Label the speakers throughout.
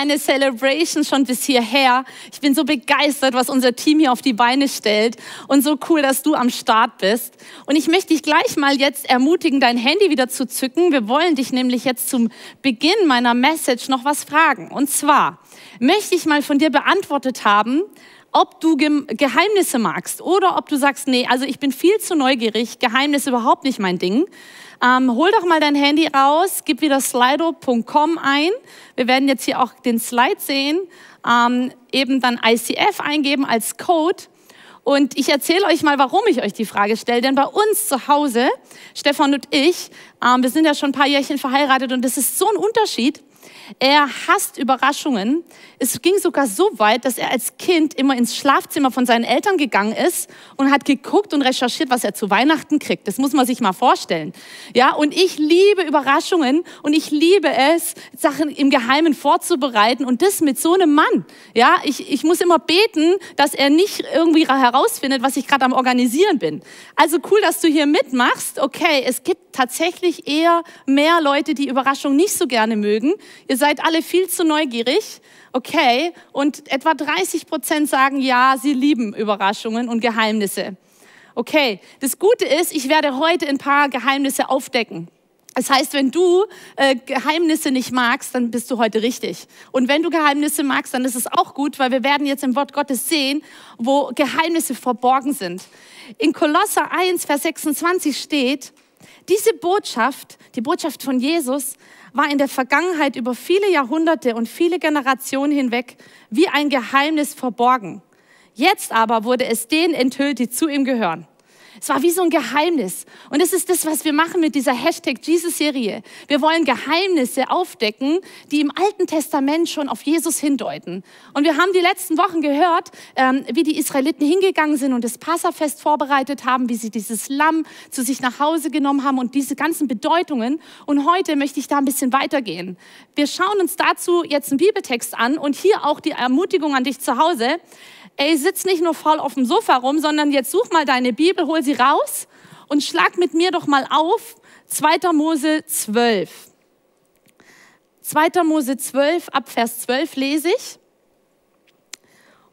Speaker 1: Eine Celebration schon bis hierher. Ich bin so begeistert, was unser Team hier auf die Beine stellt und so cool, dass du am Start bist. Und ich möchte dich gleich mal jetzt ermutigen, dein Handy wieder zu zücken. Wir wollen dich nämlich jetzt zum Beginn meiner Message noch was fragen. Und zwar möchte ich mal von dir beantwortet haben, ob du Geheimnisse magst oder ob du sagst, nee, also ich bin viel zu neugierig, Geheimnisse überhaupt nicht mein Ding. Ähm, hol doch mal dein Handy raus, gib wieder slido.com ein. Wir werden jetzt hier auch den Slide sehen. Ähm, eben dann ICF eingeben als Code. Und ich erzähle euch mal, warum ich euch die Frage stelle. Denn bei uns zu Hause, Stefan und ich, ähm, wir sind ja schon ein paar Jährchen verheiratet und das ist so ein Unterschied. Er hasst Überraschungen. Es ging sogar so weit, dass er als Kind immer ins Schlafzimmer von seinen Eltern gegangen ist und hat geguckt und recherchiert, was er zu Weihnachten kriegt. Das muss man sich mal vorstellen. Ja, und ich liebe Überraschungen und ich liebe es, Sachen im Geheimen vorzubereiten und das mit so einem Mann. Ja, ich, ich muss immer beten, dass er nicht irgendwie herausfindet, was ich gerade am Organisieren bin. Also cool, dass du hier mitmachst. Okay, es gibt tatsächlich eher mehr Leute, die Überraschungen nicht so gerne mögen. Ihr seid alle viel zu neugierig. Okay, und etwa 30 Prozent sagen ja, sie lieben Überraschungen und Geheimnisse. Okay, das Gute ist, ich werde heute ein paar Geheimnisse aufdecken. Das heißt, wenn du äh, Geheimnisse nicht magst, dann bist du heute richtig. Und wenn du Geheimnisse magst, dann ist es auch gut, weil wir werden jetzt im Wort Gottes sehen, wo Geheimnisse verborgen sind. In Kolosser 1, Vers 26 steht, diese Botschaft, die Botschaft von Jesus, war in der Vergangenheit über viele Jahrhunderte und viele Generationen hinweg wie ein Geheimnis verborgen. Jetzt aber wurde es denen enthüllt, die zu ihm gehören. Es war wie so ein Geheimnis. Und das ist das, was wir machen mit dieser Hashtag Jesus-Serie. Wir wollen Geheimnisse aufdecken, die im Alten Testament schon auf Jesus hindeuten. Und wir haben die letzten Wochen gehört, ähm, wie die Israeliten hingegangen sind und das Passafest vorbereitet haben, wie sie dieses Lamm zu sich nach Hause genommen haben und diese ganzen Bedeutungen. Und heute möchte ich da ein bisschen weitergehen. Wir schauen uns dazu jetzt einen Bibeltext an und hier auch die Ermutigung an dich zu Hause ey, sitz nicht nur faul auf dem Sofa rum, sondern jetzt such mal deine Bibel, hol sie raus und schlag mit mir doch mal auf 2. Mose 12. 2. Mose 12, ab Vers 12 lese ich.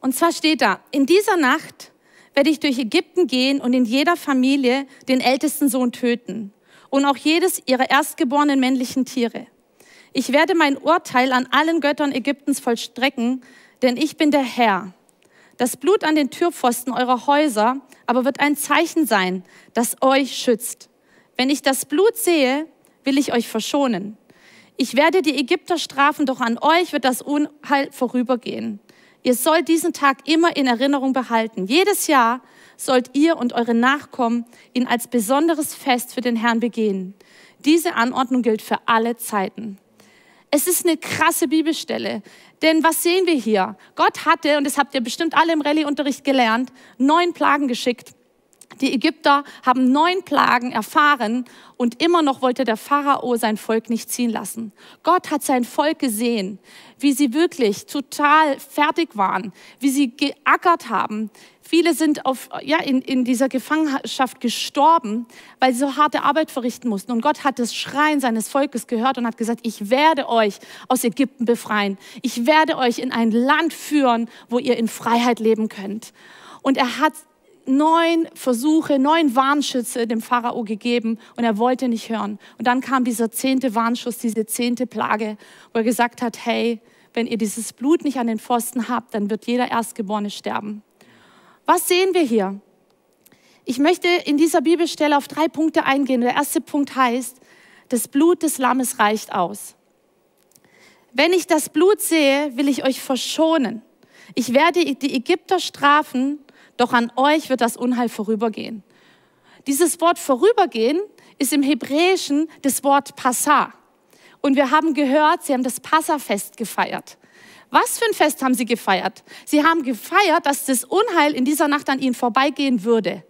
Speaker 1: Und zwar steht da, in dieser Nacht werde ich durch Ägypten gehen und in jeder Familie den ältesten Sohn töten und auch jedes ihrer erstgeborenen männlichen Tiere. Ich werde mein Urteil an allen Göttern Ägyptens vollstrecken, denn ich bin der Herr. Das Blut an den Türpfosten eurer Häuser aber wird ein Zeichen sein, das euch schützt. Wenn ich das Blut sehe, will ich euch verschonen. Ich werde die Ägypter strafen, doch an euch wird das Unheil vorübergehen. Ihr sollt diesen Tag immer in Erinnerung behalten. Jedes Jahr sollt ihr und eure Nachkommen ihn als besonderes Fest für den Herrn begehen. Diese Anordnung gilt für alle Zeiten. Es ist eine krasse Bibelstelle. Denn was sehen wir hier? Gott hatte, und das habt ihr bestimmt alle im Rallye-Unterricht gelernt, neun Plagen geschickt. Die Ägypter haben neun Plagen erfahren und immer noch wollte der Pharao sein Volk nicht ziehen lassen. Gott hat sein Volk gesehen, wie sie wirklich total fertig waren, wie sie geackert haben. Viele sind auf, ja, in, in dieser Gefangenschaft gestorben, weil sie so harte Arbeit verrichten mussten. Und Gott hat das Schreien seines Volkes gehört und hat gesagt, ich werde euch aus Ägypten befreien. Ich werde euch in ein Land führen, wo ihr in Freiheit leben könnt. Und er hat neun Versuche, neun Warnschüsse dem Pharao gegeben und er wollte nicht hören. Und dann kam dieser zehnte Warnschuss, diese zehnte Plage, wo er gesagt hat, hey, wenn ihr dieses Blut nicht an den Pfosten habt, dann wird jeder Erstgeborene sterben. Was sehen wir hier? Ich möchte in dieser Bibelstelle auf drei Punkte eingehen. Der erste Punkt heißt, das Blut des Lammes reicht aus. Wenn ich das Blut sehe, will ich euch verschonen. Ich werde die Ägypter strafen doch an euch wird das Unheil vorübergehen. Dieses Wort vorübergehen ist im Hebräischen das Wort Passa. Und wir haben gehört, sie haben das Passafest gefeiert. Was für ein Fest haben sie gefeiert? Sie haben gefeiert, dass das Unheil in dieser Nacht an ihnen vorbeigehen würde.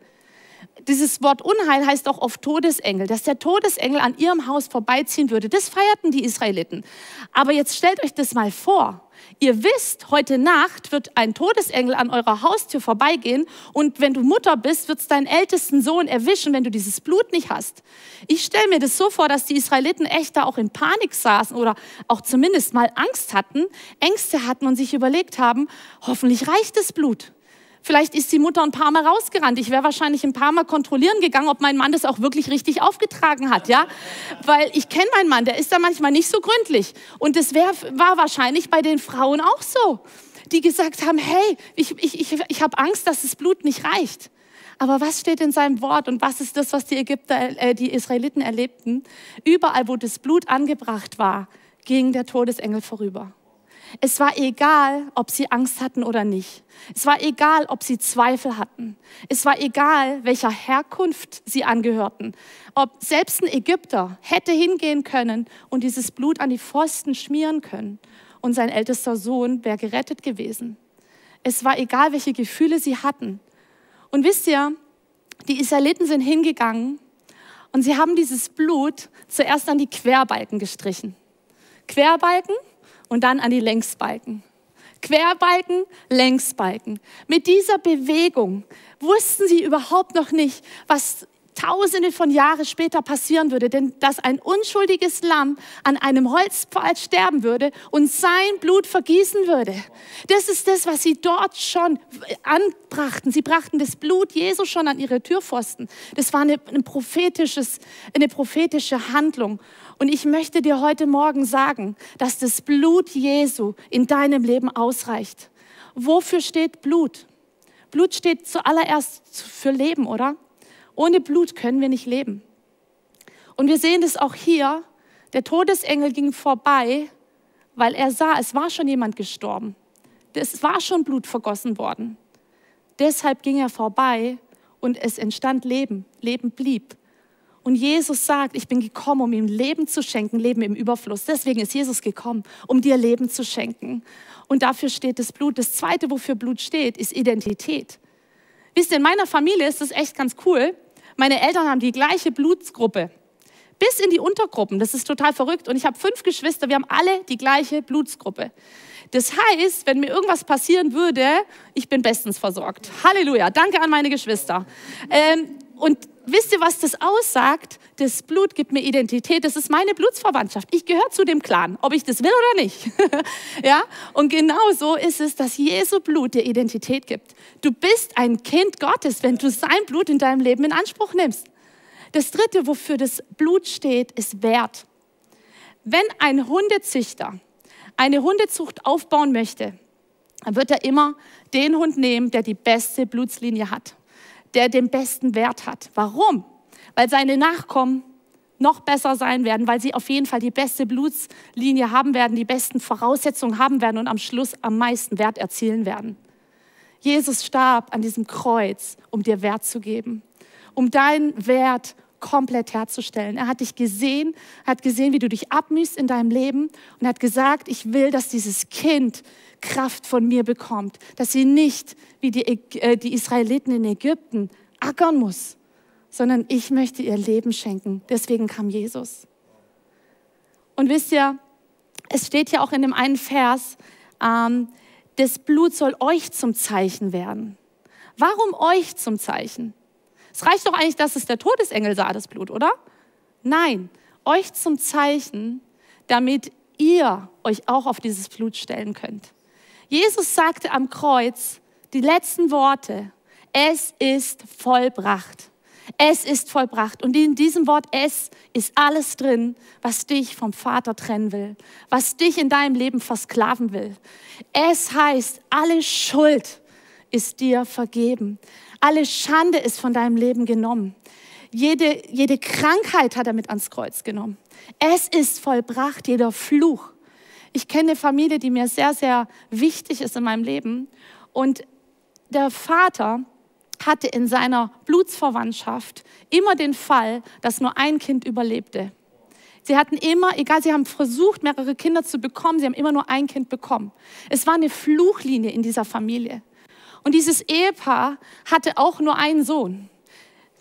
Speaker 1: Dieses Wort Unheil heißt auch oft Todesengel, dass der Todesengel an ihrem Haus vorbeiziehen würde. Das feierten die Israeliten. Aber jetzt stellt euch das mal vor. Ihr wisst, heute Nacht wird ein Todesengel an eurer Haustür vorbeigehen und wenn du Mutter bist, wird es deinen ältesten Sohn erwischen, wenn du dieses Blut nicht hast. Ich stelle mir das so vor, dass die Israeliten echt da auch in Panik saßen oder auch zumindest mal Angst hatten, Ängste hatten und sich überlegt haben, hoffentlich reicht das Blut. Vielleicht ist die Mutter ein paar Mal rausgerannt. Ich wäre wahrscheinlich ein paar Mal kontrollieren gegangen, ob mein Mann das auch wirklich richtig aufgetragen hat, ja? Weil ich kenne meinen Mann, der ist da manchmal nicht so gründlich. Und das wär, war wahrscheinlich bei den Frauen auch so, die gesagt haben, hey, ich, ich, ich, ich habe Angst, dass das Blut nicht reicht. Aber was steht in seinem Wort und was ist das, was die Ägypter, äh, die Israeliten erlebten? Überall, wo das Blut angebracht war, ging der Todesengel vorüber. Es war egal, ob sie Angst hatten oder nicht. Es war egal, ob sie Zweifel hatten. Es war egal, welcher Herkunft sie angehörten. Ob selbst ein Ägypter hätte hingehen können und dieses Blut an die Pfosten schmieren können und sein ältester Sohn wäre gerettet gewesen. Es war egal, welche Gefühle sie hatten. Und wisst ihr, die Israeliten sind hingegangen und sie haben dieses Blut zuerst an die Querbalken gestrichen. Querbalken und dann an die Längsbalken. Querbalken, Längsbalken. Mit dieser Bewegung wussten sie überhaupt noch nicht, was tausende von Jahren später passieren würde, denn dass ein unschuldiges Lamm an einem Holzpfahl sterben würde und sein Blut vergießen würde. Das ist das, was sie dort schon anbrachten. Sie brachten das Blut Jesu schon an ihre Türpfosten. Das war eine, ein prophetisches, eine prophetische Handlung. Und ich möchte dir heute Morgen sagen, dass das Blut Jesu in deinem Leben ausreicht. Wofür steht Blut? Blut steht zuallererst für Leben, oder? Ohne Blut können wir nicht leben. Und wir sehen es auch hier. Der Todesengel ging vorbei, weil er sah, es war schon jemand gestorben. Es war schon Blut vergossen worden. Deshalb ging er vorbei und es entstand Leben. Leben blieb. Und Jesus sagt, ich bin gekommen, um ihm Leben zu schenken, Leben im Überfluss. Deswegen ist Jesus gekommen, um dir Leben zu schenken. Und dafür steht das Blut. Das Zweite, wofür Blut steht, ist Identität. Wisst ihr, in meiner Familie ist das echt ganz cool. Meine Eltern haben die gleiche Blutsgruppe. Bis in die Untergruppen. Das ist total verrückt. Und ich habe fünf Geschwister. Wir haben alle die gleiche Blutsgruppe. Das heißt, wenn mir irgendwas passieren würde, ich bin bestens versorgt. Halleluja. Danke an meine Geschwister. Ähm, und wisst ihr, was das aussagt? Das Blut gibt mir Identität. Das ist meine Blutsverwandtschaft. Ich gehöre zu dem Clan, ob ich das will oder nicht. ja? Und genau so ist es, dass Jesu Blut dir Identität gibt. Du bist ein Kind Gottes, wenn du sein Blut in deinem Leben in Anspruch nimmst. Das dritte, wofür das Blut steht, ist Wert. Wenn ein Hundezüchter eine Hundezucht aufbauen möchte, dann wird er immer den Hund nehmen, der die beste Blutslinie hat der den besten Wert hat. Warum? Weil seine Nachkommen noch besser sein werden, weil sie auf jeden Fall die beste Blutslinie haben werden, die besten Voraussetzungen haben werden und am Schluss am meisten Wert erzielen werden. Jesus starb an diesem Kreuz, um dir Wert zu geben, um deinen Wert komplett herzustellen. Er hat dich gesehen, hat gesehen, wie du dich abmühst in deinem Leben und hat gesagt, ich will, dass dieses Kind Kraft von mir bekommt, dass sie nicht wie die, äh, die Israeliten in Ägypten ackern muss, sondern ich möchte ihr Leben schenken. Deswegen kam Jesus. Und wisst ihr, es steht ja auch in dem einen Vers, ähm, das Blut soll euch zum Zeichen werden. Warum euch zum Zeichen? Es reicht doch eigentlich, dass es der Todesengel sah, das Blut, oder? Nein, euch zum Zeichen, damit ihr euch auch auf dieses Blut stellen könnt. Jesus sagte am Kreuz die letzten Worte, es ist vollbracht. Es ist vollbracht. Und in diesem Wort es ist alles drin, was dich vom Vater trennen will, was dich in deinem Leben versklaven will. Es heißt, alle Schuld ist dir vergeben. Alle Schande ist von deinem Leben genommen. Jede, jede Krankheit hat er mit ans Kreuz genommen. Es ist vollbracht, jeder Fluch ich kenne eine Familie, die mir sehr, sehr wichtig ist in meinem Leben. Und der Vater hatte in seiner Blutsverwandtschaft immer den Fall, dass nur ein Kind überlebte. Sie hatten immer, egal, sie haben versucht, mehrere Kinder zu bekommen, sie haben immer nur ein Kind bekommen. Es war eine Fluchlinie in dieser Familie. Und dieses Ehepaar hatte auch nur einen Sohn.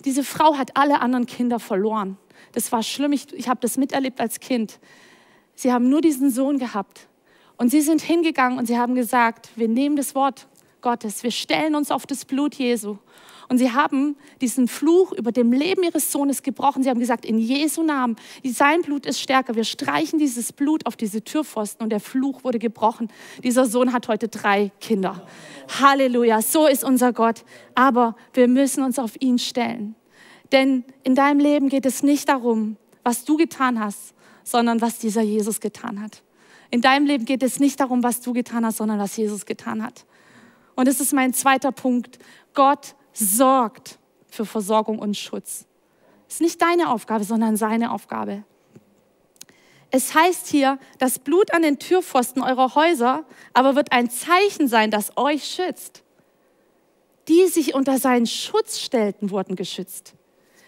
Speaker 1: diese Frau hat alle anderen Kinder verloren. Das war schlimm, ich, ich habe das miterlebt als Kind. Sie haben nur diesen Sohn gehabt. Und sie sind hingegangen und sie haben gesagt, wir nehmen das Wort Gottes, wir stellen uns auf das Blut Jesu. Und sie haben diesen Fluch über dem Leben ihres Sohnes gebrochen. Sie haben gesagt, in Jesu Namen, sein Blut ist stärker. Wir streichen dieses Blut auf diese Türpfosten und der Fluch wurde gebrochen. Dieser Sohn hat heute drei Kinder. Halleluja, so ist unser Gott. Aber wir müssen uns auf ihn stellen. Denn in deinem Leben geht es nicht darum, was du getan hast, sondern was dieser Jesus getan hat. In deinem Leben geht es nicht darum, was du getan hast, sondern was Jesus getan hat. Und das ist mein zweiter Punkt. Gott sorgt für Versorgung und Schutz. Ist nicht deine Aufgabe, sondern seine Aufgabe. Es heißt hier, das Blut an den Türpfosten eurer Häuser aber wird ein Zeichen sein, das euch schützt. Die sich unter seinen Schutz stellten, wurden geschützt.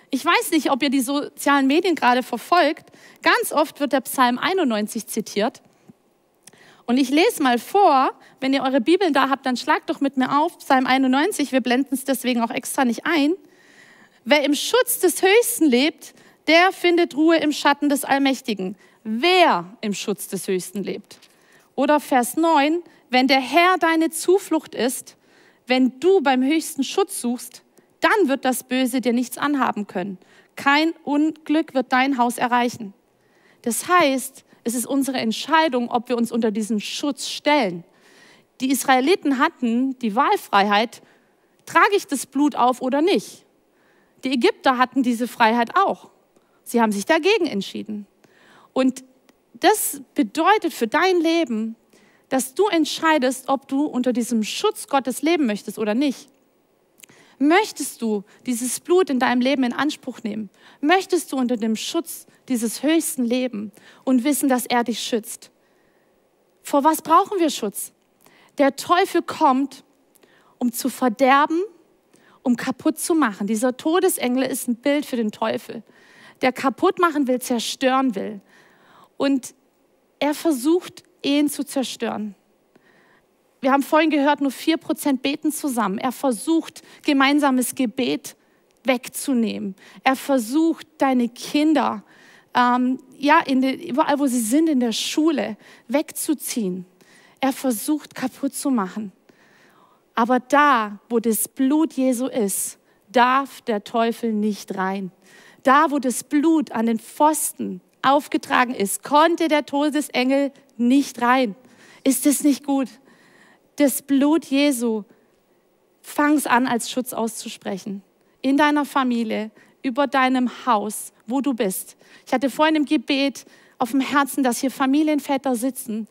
Speaker 1: Ich weiß nicht, ob ihr die sozialen Medien gerade verfolgt. Ganz oft wird der Psalm 91 zitiert. Und ich lese mal vor, wenn ihr eure Bibeln da habt, dann schlagt doch mit mir auf, Psalm 91, wir blenden es deswegen auch extra nicht ein. Wer im Schutz des Höchsten lebt, der findet Ruhe im Schatten des Allmächtigen. Wer im Schutz des Höchsten lebt. Oder Vers 9, wenn der Herr deine Zuflucht ist, wenn du beim höchsten Schutz suchst, dann wird das Böse dir nichts anhaben können. Kein Unglück wird dein Haus erreichen. Das heißt, es ist unsere Entscheidung, ob wir uns unter diesen Schutz stellen. Die Israeliten hatten die Wahlfreiheit, trage ich das Blut auf oder nicht. Die Ägypter hatten diese Freiheit auch. Sie haben sich dagegen entschieden. Und das bedeutet für dein Leben, dass du entscheidest, ob du unter diesem Schutz Gottes leben möchtest oder nicht. Möchtest du dieses Blut in deinem Leben in Anspruch nehmen? Möchtest du unter dem Schutz dieses höchsten leben und wissen, dass er dich schützt? Vor was brauchen wir Schutz? Der Teufel kommt, um zu verderben, um kaputt zu machen. Dieser Todesengel ist ein Bild für den Teufel, der kaputt machen will, zerstören will. Und er versucht, Ehen zu zerstören. Wir haben vorhin gehört, nur vier Prozent beten zusammen. Er versucht, gemeinsames Gebet wegzunehmen. Er versucht, deine Kinder, ähm, ja, de, überall, wo sie sind, in der Schule, wegzuziehen. Er versucht, kaputt zu machen. Aber da, wo das Blut Jesu ist, darf der Teufel nicht rein. Da, wo das Blut an den Pfosten aufgetragen ist, konnte der Todesengel nicht rein. Ist es nicht gut? das Blut Jesu, fang's an, als Schutz auszusprechen. In deiner Familie, über deinem Haus, wo du bist. Ich hatte vorhin im Gebet auf dem Herzen, dass hier Familienväter sitzen.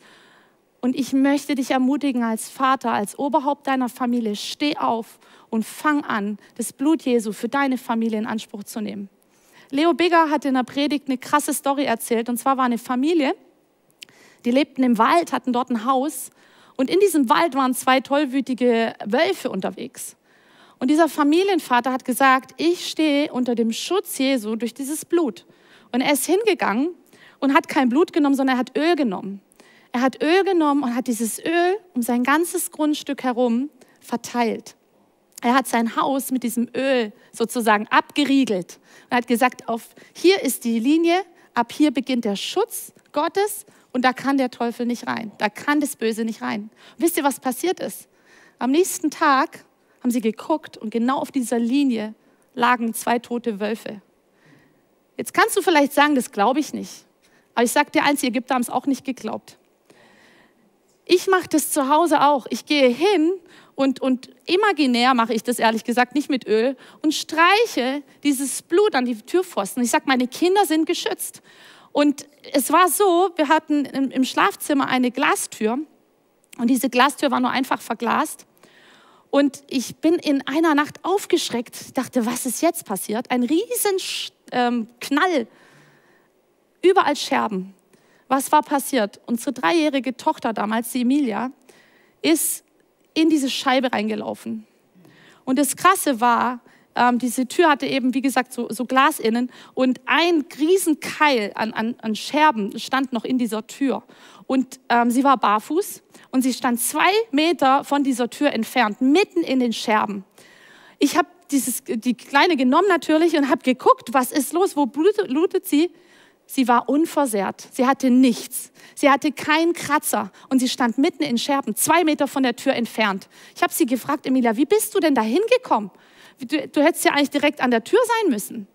Speaker 1: Und ich möchte dich ermutigen als Vater, als Oberhaupt deiner Familie, steh auf und fang an, das Blut Jesu für deine Familie in Anspruch zu nehmen. Leo Bigger hat in der Predigt eine krasse Story erzählt. Und zwar war eine Familie, die lebten im Wald, hatten dort ein Haus und in diesem Wald waren zwei tollwütige Wölfe unterwegs. Und dieser Familienvater hat gesagt, ich stehe unter dem Schutz Jesu durch dieses Blut. Und er ist hingegangen und hat kein Blut genommen, sondern er hat Öl genommen. Er hat Öl genommen und hat dieses Öl um sein ganzes Grundstück herum verteilt. Er hat sein Haus mit diesem Öl sozusagen abgeriegelt und hat gesagt, auf hier ist die Linie, ab hier beginnt der Schutz Gottes und da kann der Teufel nicht rein. Da kann das Böse nicht rein. Wisst ihr, was passiert ist? Am nächsten Tag haben sie geguckt und genau auf dieser Linie lagen zwei tote Wölfe. Jetzt kannst du vielleicht sagen, das glaube ich nicht. Aber ich sage dir eins, die Ägypter haben es auch nicht geglaubt. Ich mache das zu Hause auch. Ich gehe hin und, und imaginär mache ich das ehrlich gesagt, nicht mit Öl, und streiche dieses Blut an die Türpfosten. Ich sage, meine Kinder sind geschützt. Und es war so, wir hatten im Schlafzimmer eine Glastür und diese Glastür war nur einfach verglast. Und ich bin in einer Nacht aufgeschreckt, dachte, was ist jetzt passiert? Ein riesen ähm, Knall, überall Scherben. Was war passiert? Unsere dreijährige Tochter damals, die Emilia, ist in diese Scheibe reingelaufen. Und das Krasse war, ähm, diese Tür hatte eben, wie gesagt, so, so Glas innen und ein Riesenkeil an, an, an Scherben stand noch in dieser Tür. Und ähm, sie war barfuß und sie stand zwei Meter von dieser Tür entfernt, mitten in den Scherben. Ich habe die Kleine genommen natürlich und habe geguckt, was ist los, wo blutet, blutet sie? Sie war unversehrt. Sie hatte nichts. Sie hatte keinen Kratzer und sie stand mitten in Scherben, zwei Meter von der Tür entfernt. Ich habe sie gefragt, Emilia, wie bist du denn da hingekommen? Du, du hättest ja eigentlich direkt an der Tür sein müssen.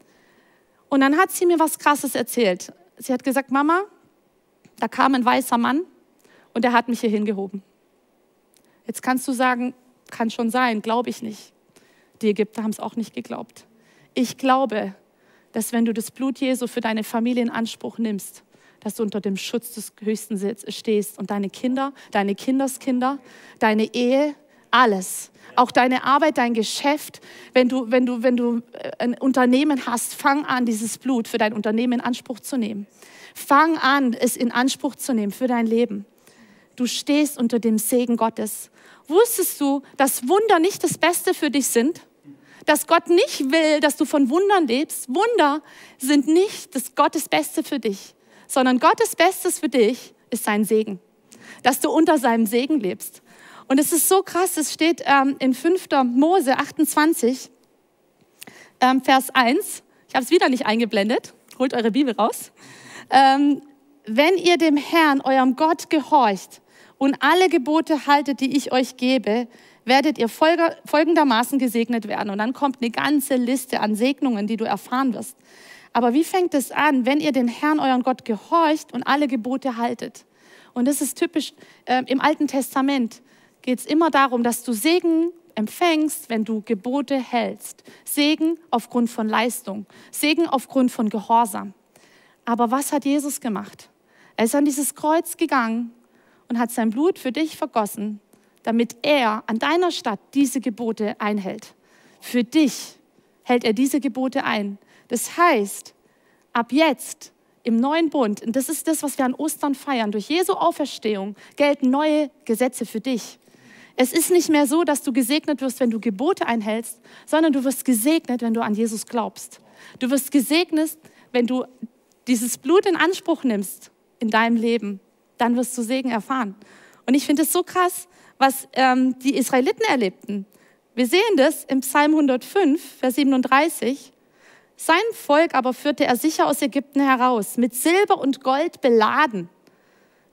Speaker 1: Und dann hat sie mir was Krasses erzählt. Sie hat gesagt, Mama, da kam ein weißer Mann und er hat mich hier hingehoben. Jetzt kannst du sagen, kann schon sein, glaube ich nicht. Die Ägypter haben es auch nicht geglaubt. Ich glaube, dass wenn du das Blut Jesu für deine Familie in Anspruch nimmst, dass du unter dem Schutz des Höchsten stehst und deine Kinder, deine Kinderskinder, deine Ehe, alles, auch deine Arbeit, dein Geschäft, wenn du, wenn du, wenn du äh, ein Unternehmen hast, fang an, dieses Blut für dein Unternehmen in Anspruch zu nehmen. Fang an, es in Anspruch zu nehmen für dein Leben. Du stehst unter dem Segen Gottes. Wusstest du, dass Wunder nicht das Beste für dich sind? Dass Gott nicht will, dass du von Wundern lebst? Wunder sind nicht das Gottes Beste für dich, sondern Gottes Bestes für dich ist sein Segen. Dass du unter seinem Segen lebst. Und es ist so krass, es steht ähm, in 5. Mose 28, ähm, Vers 1. Ich habe es wieder nicht eingeblendet. Holt eure Bibel raus. Ähm, wenn ihr dem Herrn, eurem Gott, gehorcht und alle Gebote haltet, die ich euch gebe, werdet ihr folgendermaßen gesegnet werden. Und dann kommt eine ganze Liste an Segnungen, die du erfahren wirst. Aber wie fängt es an, wenn ihr den Herrn, euren Gott, gehorcht und alle Gebote haltet? Und das ist typisch äh, im Alten Testament. Geht es immer darum, dass du Segen empfängst, wenn du Gebote hältst. Segen aufgrund von Leistung, Segen aufgrund von Gehorsam. Aber was hat Jesus gemacht? Er ist an dieses Kreuz gegangen und hat sein Blut für dich vergossen, damit er an deiner Stadt diese Gebote einhält. Für dich hält er diese Gebote ein. Das heißt, ab jetzt im neuen Bund, und das ist das, was wir an Ostern feiern, durch Jesu Auferstehung gelten neue Gesetze für dich. Es ist nicht mehr so, dass du gesegnet wirst, wenn du Gebote einhältst, sondern du wirst gesegnet, wenn du an Jesus glaubst. Du wirst gesegnet, wenn du dieses Blut in Anspruch nimmst in deinem Leben dann wirst du Segen erfahren. Und ich finde es so krass, was ähm, die Israeliten erlebten. Wir sehen das im Psalm 105, Vers 37. Sein Volk aber führte er sicher aus Ägypten heraus, mit Silber und Gold beladen.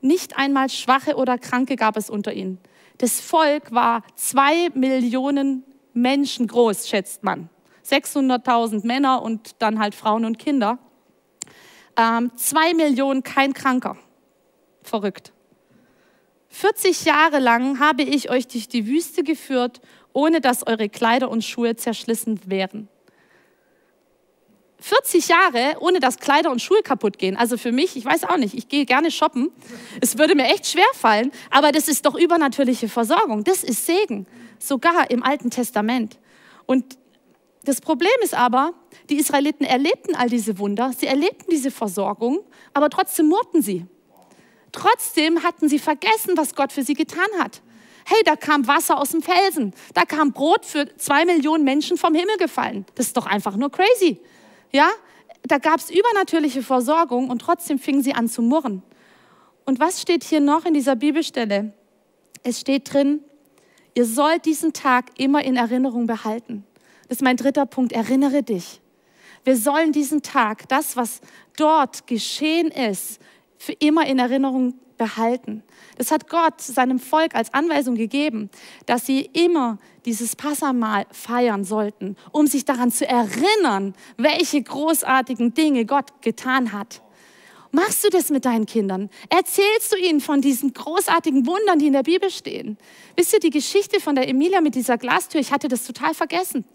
Speaker 1: Nicht einmal Schwache oder Kranke gab es unter ihnen. Das Volk war zwei Millionen Menschen groß, schätzt man. 600.000 Männer und dann halt Frauen und Kinder. Ähm, zwei Millionen, kein Kranker verrückt. 40 Jahre lang habe ich euch durch die Wüste geführt, ohne dass eure Kleider und Schuhe zerschlissen wären. 40 Jahre, ohne dass Kleider und Schuhe kaputt gehen. Also für mich, ich weiß auch nicht, ich gehe gerne shoppen. Es würde mir echt schwer fallen, aber das ist doch übernatürliche Versorgung. Das ist Segen, sogar im Alten Testament. Und das Problem ist aber, die Israeliten erlebten all diese Wunder, sie erlebten diese Versorgung, aber trotzdem murrten sie. Trotzdem hatten sie vergessen, was Gott für sie getan hat. Hey, da kam Wasser aus dem Felsen. Da kam Brot für zwei Millionen Menschen vom Himmel gefallen. Das ist doch einfach nur crazy. Ja? Da gab es übernatürliche Versorgung und trotzdem fingen sie an zu murren. Und was steht hier noch in dieser Bibelstelle? Es steht drin, ihr sollt diesen Tag immer in Erinnerung behalten. Das ist mein dritter Punkt. Erinnere dich. Wir sollen diesen Tag, das, was dort geschehen ist, für immer in Erinnerung behalten. Das hat Gott seinem Volk als Anweisung gegeben, dass sie immer dieses Passamal feiern sollten, um sich daran zu erinnern, welche großartigen Dinge Gott getan hat. Machst du das mit deinen Kindern? Erzählst du ihnen von diesen großartigen Wundern, die in der Bibel stehen? Wisst ihr die Geschichte von der Emilia mit dieser Glastür? Ich hatte das total vergessen.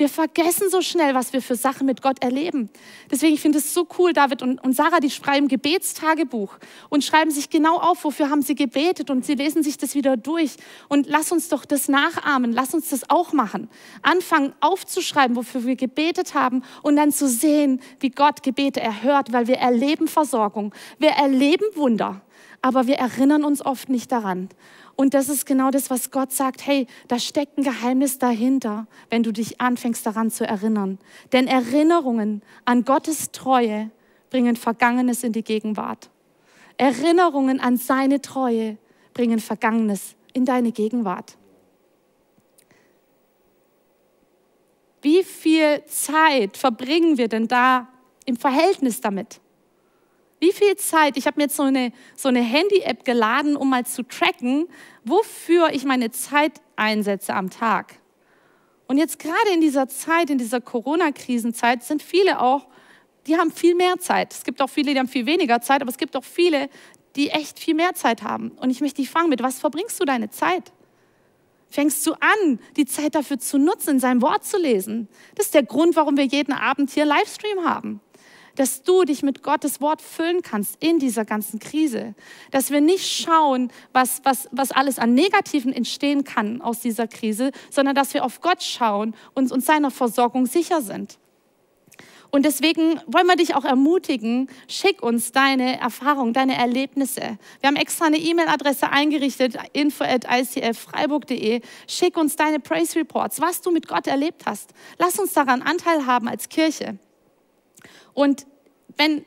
Speaker 1: Wir vergessen so schnell, was wir für Sachen mit Gott erleben. Deswegen finde ich es so cool, David und, und Sarah, die schreiben Gebetstagebuch und schreiben sich genau auf, wofür haben sie gebetet und sie lesen sich das wieder durch. Und lass uns doch das nachahmen, lass uns das auch machen. Anfangen aufzuschreiben, wofür wir gebetet haben und dann zu sehen, wie Gott Gebete erhört, weil wir erleben Versorgung, wir erleben Wunder, aber wir erinnern uns oft nicht daran. Und das ist genau das, was Gott sagt, hey, da steckt ein Geheimnis dahinter, wenn du dich anfängst daran zu erinnern. Denn Erinnerungen an Gottes Treue bringen Vergangenes in die Gegenwart. Erinnerungen an seine Treue bringen Vergangenes in deine Gegenwart. Wie viel Zeit verbringen wir denn da im Verhältnis damit? Wie viel Zeit, ich habe mir jetzt so eine, so eine Handy-App geladen, um mal zu tracken, wofür ich meine Zeit einsetze am Tag. Und jetzt gerade in dieser Zeit, in dieser Corona-Krisenzeit, sind viele auch, die haben viel mehr Zeit. Es gibt auch viele, die haben viel weniger Zeit, aber es gibt auch viele, die echt viel mehr Zeit haben. Und ich möchte dich fragen, mit was verbringst du deine Zeit? Fängst du an, die Zeit dafür zu nutzen, in seinem Wort zu lesen? Das ist der Grund, warum wir jeden Abend hier Livestream haben dass du dich mit Gottes Wort füllen kannst in dieser ganzen Krise. Dass wir nicht schauen, was, was, was alles an Negativen entstehen kann aus dieser Krise, sondern dass wir auf Gott schauen und uns seiner Versorgung sicher sind. Und deswegen wollen wir dich auch ermutigen, schick uns deine Erfahrungen, deine Erlebnisse. Wir haben extra eine E-Mail-Adresse eingerichtet, info at icffreiburg.de. Schick uns deine Praise Reports, was du mit Gott erlebt hast. Lass uns daran Anteil haben als Kirche. Und wenn,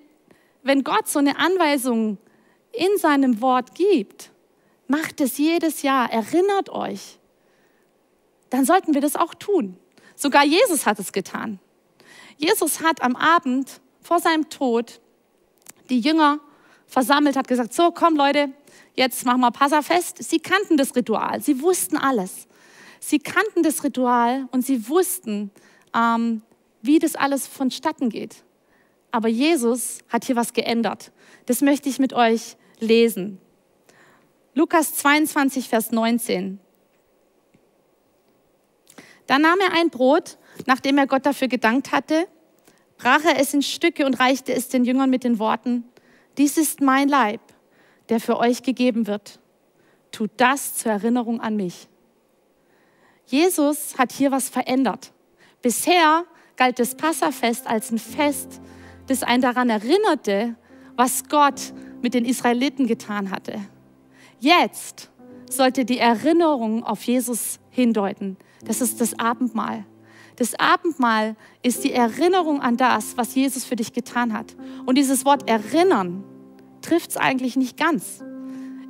Speaker 1: wenn Gott so eine Anweisung in seinem Wort gibt, macht es jedes Jahr, erinnert euch, dann sollten wir das auch tun. Sogar Jesus hat es getan. Jesus hat am Abend vor seinem Tod die Jünger versammelt, hat gesagt, so komm Leute, jetzt machen wir Passafest. Sie kannten das Ritual, sie wussten alles. Sie kannten das Ritual und sie wussten, ähm, wie das alles vonstatten geht. Aber Jesus hat hier was geändert. Das möchte ich mit euch lesen. Lukas 22, Vers 19. Da nahm er ein Brot, nachdem er Gott dafür gedankt hatte, brach er es in Stücke und reichte es den Jüngern mit den Worten, dies ist mein Leib, der für euch gegeben wird. Tut das zur Erinnerung an mich. Jesus hat hier was verändert. Bisher galt das Passafest als ein Fest das einen daran erinnerte, was Gott mit den Israeliten getan hatte. Jetzt sollte die Erinnerung auf Jesus hindeuten. Das ist das Abendmahl. Das Abendmahl ist die Erinnerung an das, was Jesus für dich getan hat. Und dieses Wort erinnern trifft es eigentlich nicht ganz.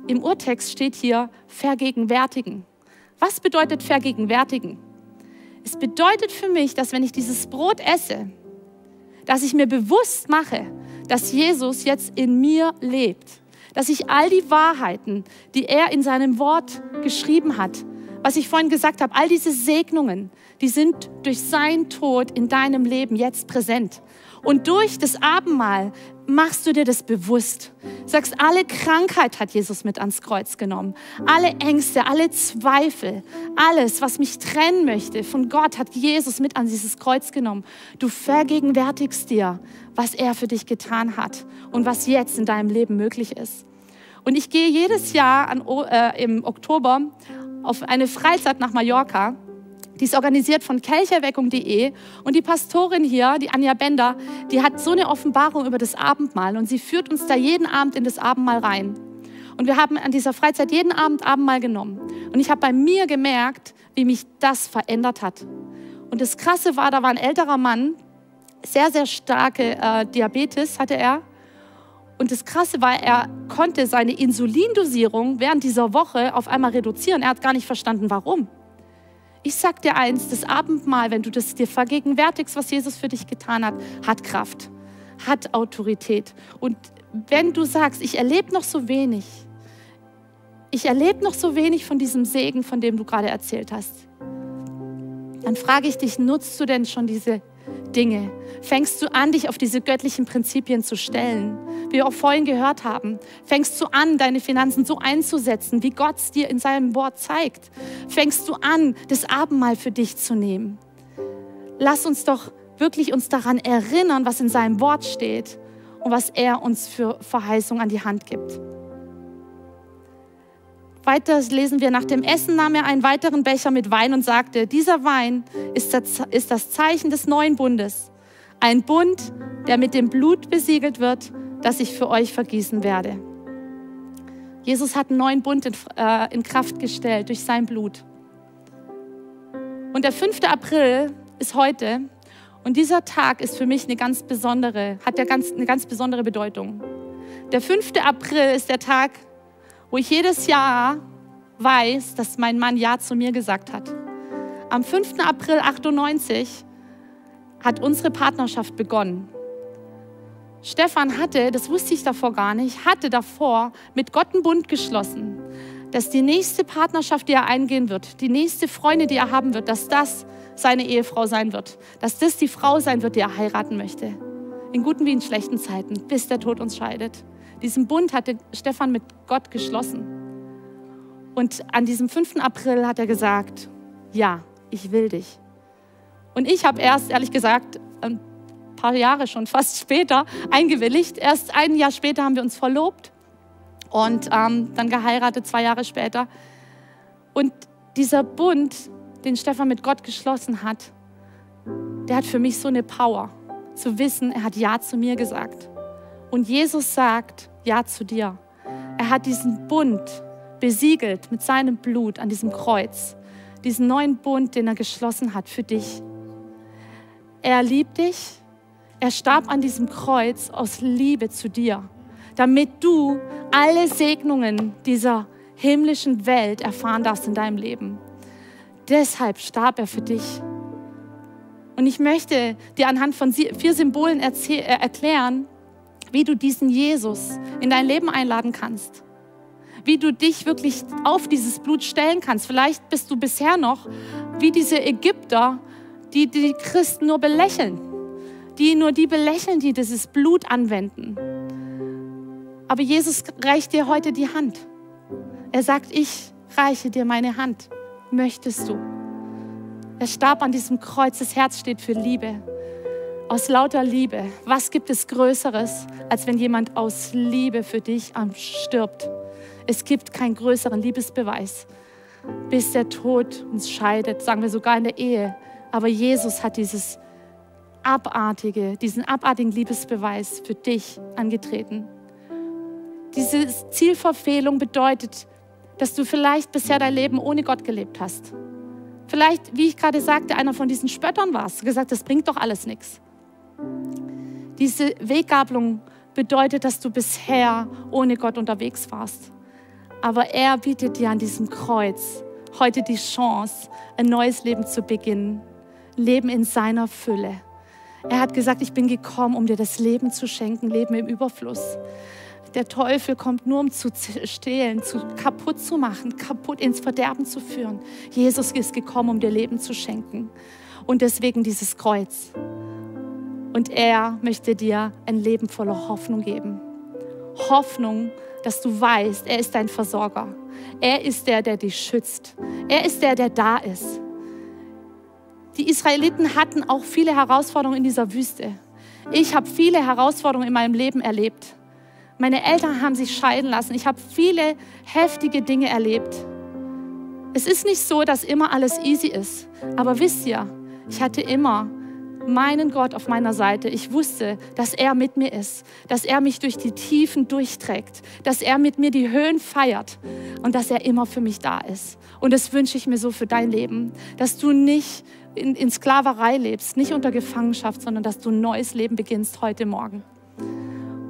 Speaker 1: Im Urtext steht hier vergegenwärtigen. Was bedeutet vergegenwärtigen? Es bedeutet für mich, dass wenn ich dieses Brot esse, dass ich mir bewusst mache, dass Jesus jetzt in mir lebt, dass ich all die Wahrheiten, die er in seinem Wort geschrieben hat, was ich vorhin gesagt habe, all diese Segnungen, die sind durch seinen Tod in deinem Leben jetzt präsent. Und durch das Abendmahl machst du dir das bewusst. Sagst, alle Krankheit hat Jesus mit ans Kreuz genommen. Alle Ängste, alle Zweifel, alles, was mich trennen möchte von Gott, hat Jesus mit an dieses Kreuz genommen. Du vergegenwärtigst dir, was er für dich getan hat und was jetzt in deinem Leben möglich ist. Und ich gehe jedes Jahr an, äh, im Oktober auf eine Freizeit nach Mallorca. Die ist organisiert von kelcherweckung.de und die Pastorin hier, die Anja Bender, die hat so eine Offenbarung über das Abendmahl und sie führt uns da jeden Abend in das Abendmahl rein. Und wir haben an dieser Freizeit jeden Abend Abendmahl genommen. Und ich habe bei mir gemerkt, wie mich das verändert hat. Und das Krasse war, da war ein älterer Mann, sehr, sehr starke äh, Diabetes hatte er. Und das Krasse war, er konnte seine Insulindosierung während dieser Woche auf einmal reduzieren. Er hat gar nicht verstanden, warum. Ich sag dir eins, das Abendmahl, wenn du das dir vergegenwärtigst, was Jesus für dich getan hat, hat Kraft, hat Autorität. Und wenn du sagst, ich erlebe noch so wenig, ich erlebe noch so wenig von diesem Segen, von dem du gerade erzählt hast, dann frage ich dich, nutzt du denn schon diese Dinge? Fängst du an, dich auf diese göttlichen Prinzipien zu stellen? Wie wir auch vorhin gehört haben. Fängst du an, deine Finanzen so einzusetzen, wie Gott es dir in seinem Wort zeigt? Fängst du an, das Abendmahl für dich zu nehmen? Lass uns doch wirklich uns daran erinnern, was in seinem Wort steht und was er uns für Verheißung an die Hand gibt. Weiter lesen wir, nach dem Essen nahm er einen weiteren Becher mit Wein und sagte, dieser Wein ist das Zeichen des neuen Bundes. Ein Bund, der mit dem Blut besiegelt wird, das ich für euch vergießen werde. Jesus hat einen neuen Bund in, äh, in Kraft gestellt durch sein Blut. Und der 5. April ist heute und dieser Tag ist für mich eine ganz besondere, hat ja ganz, eine ganz besondere Bedeutung. Der 5. April ist der Tag, wo ich jedes Jahr weiß, dass mein Mann Ja zu mir gesagt hat. Am 5. April 98 hat unsere Partnerschaft begonnen. Stefan hatte, das wusste ich davor gar nicht, hatte davor mit Gott einen Bund geschlossen, dass die nächste Partnerschaft, die er eingehen wird, die nächste Freundin, die er haben wird, dass das seine Ehefrau sein wird, dass das die Frau sein wird, die er heiraten möchte. In guten wie in schlechten Zeiten, bis der Tod uns scheidet. Diesen Bund hatte Stefan mit Gott geschlossen. Und an diesem 5. April hat er gesagt, ja, ich will dich. Und ich habe erst, ehrlich gesagt, ein paar Jahre schon, fast später, eingewilligt. Erst ein Jahr später haben wir uns verlobt und ähm, dann geheiratet, zwei Jahre später. Und dieser Bund, den Stefan mit Gott geschlossen hat, der hat für mich so eine Power, zu wissen, er hat Ja zu mir gesagt. Und Jesus sagt Ja zu dir. Er hat diesen Bund besiegelt mit seinem Blut an diesem Kreuz. Diesen neuen Bund, den er geschlossen hat für dich. Er liebt dich. Er starb an diesem Kreuz aus Liebe zu dir, damit du alle Segnungen dieser himmlischen Welt erfahren darfst in deinem Leben. Deshalb starb er für dich. Und ich möchte dir anhand von vier Symbolen äh, erklären, wie du diesen Jesus in dein Leben einladen kannst. Wie du dich wirklich auf dieses Blut stellen kannst. Vielleicht bist du bisher noch wie diese Ägypter, die die Christen nur belächeln. Die nur die belächeln, die dieses Blut anwenden. Aber Jesus reicht dir heute die Hand. Er sagt, ich reiche dir meine Hand möchtest du? Er starb an diesem Kreuz, das Herz steht für Liebe. Aus lauter Liebe. Was gibt es Größeres, als wenn jemand aus Liebe für dich stirbt? Es gibt keinen größeren Liebesbeweis, bis der Tod uns scheidet, sagen wir sogar in der Ehe. Aber Jesus hat dieses abartige, diesen abartigen Liebesbeweis für dich angetreten. Diese Zielverfehlung bedeutet, dass du vielleicht bisher dein Leben ohne Gott gelebt hast. Vielleicht, wie ich gerade sagte, einer von diesen Spöttern warst, gesagt, das bringt doch alles nichts. Diese Weggabelung bedeutet, dass du bisher ohne Gott unterwegs warst. Aber er bietet dir an diesem Kreuz heute die Chance, ein neues Leben zu beginnen. Leben in seiner Fülle. Er hat gesagt, ich bin gekommen, um dir das Leben zu schenken, Leben im Überfluss. Der Teufel kommt nur, um zu stehlen, zu kaputt zu machen, kaputt ins Verderben zu führen. Jesus ist gekommen, um dir Leben zu schenken. Und deswegen dieses Kreuz. Und er möchte dir ein Leben voller Hoffnung geben. Hoffnung, dass du weißt, er ist dein Versorger. Er ist der, der dich schützt. Er ist der, der da ist. Die Israeliten hatten auch viele Herausforderungen in dieser Wüste. Ich habe viele Herausforderungen in meinem Leben erlebt. Meine Eltern haben sich scheiden lassen. Ich habe viele heftige Dinge erlebt. Es ist nicht so, dass immer alles easy ist. Aber wisst ihr, ich hatte immer meinen Gott auf meiner Seite. Ich wusste, dass er mit mir ist, dass er mich durch die Tiefen durchträgt, dass er mit mir die Höhen feiert und dass er immer für mich da ist. Und das wünsche ich mir so für dein Leben, dass du nicht in, in Sklaverei lebst, nicht unter Gefangenschaft, sondern dass du ein neues Leben beginnst heute Morgen.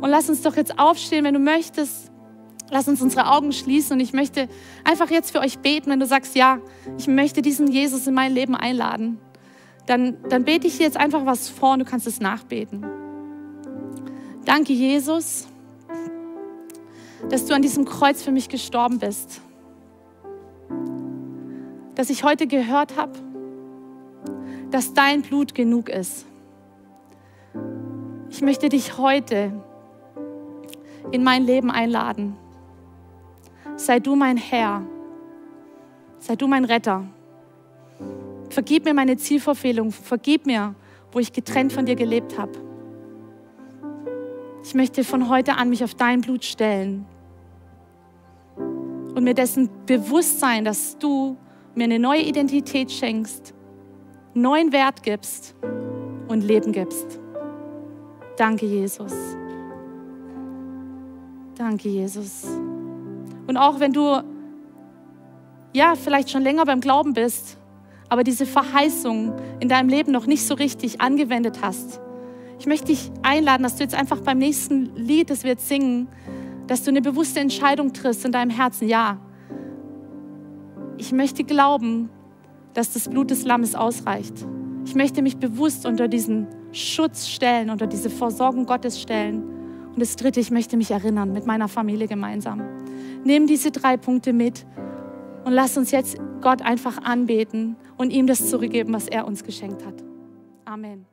Speaker 1: Und lass uns doch jetzt aufstehen, wenn du möchtest. Lass uns unsere Augen schließen und ich möchte einfach jetzt für euch beten, wenn du sagst, ja, ich möchte diesen Jesus in mein Leben einladen. Dann, dann bete ich jetzt einfach was vor und du kannst es nachbeten. Danke, Jesus, dass du an diesem Kreuz für mich gestorben bist. Dass ich heute gehört habe, dass dein Blut genug ist. Ich möchte dich heute in mein Leben einladen. Sei du mein Herr. Sei du mein Retter. Vergib mir meine Zielverfehlung. Vergib mir, wo ich getrennt von dir gelebt habe. Ich möchte von heute an mich auf dein Blut stellen und mir dessen bewusst sein, dass du mir eine neue Identität schenkst, neuen Wert gibst und Leben gibst. Danke, Jesus. Danke, Jesus. Und auch wenn du ja vielleicht schon länger beim Glauben bist, aber diese Verheißung in deinem Leben noch nicht so richtig angewendet hast. Ich möchte dich einladen, dass du jetzt einfach beim nächsten Lied, das wir jetzt singen, dass du eine bewusste Entscheidung triffst in deinem Herzen. Ja, ich möchte glauben, dass das Blut des Lammes ausreicht. Ich möchte mich bewusst unter diesen Schutz stellen, unter diese Versorgung Gottes stellen. Und das Dritte, ich möchte mich erinnern mit meiner Familie gemeinsam. Nimm diese drei Punkte mit und lass uns jetzt Gott einfach anbeten und ihm das zurückgeben, was er uns geschenkt hat. Amen.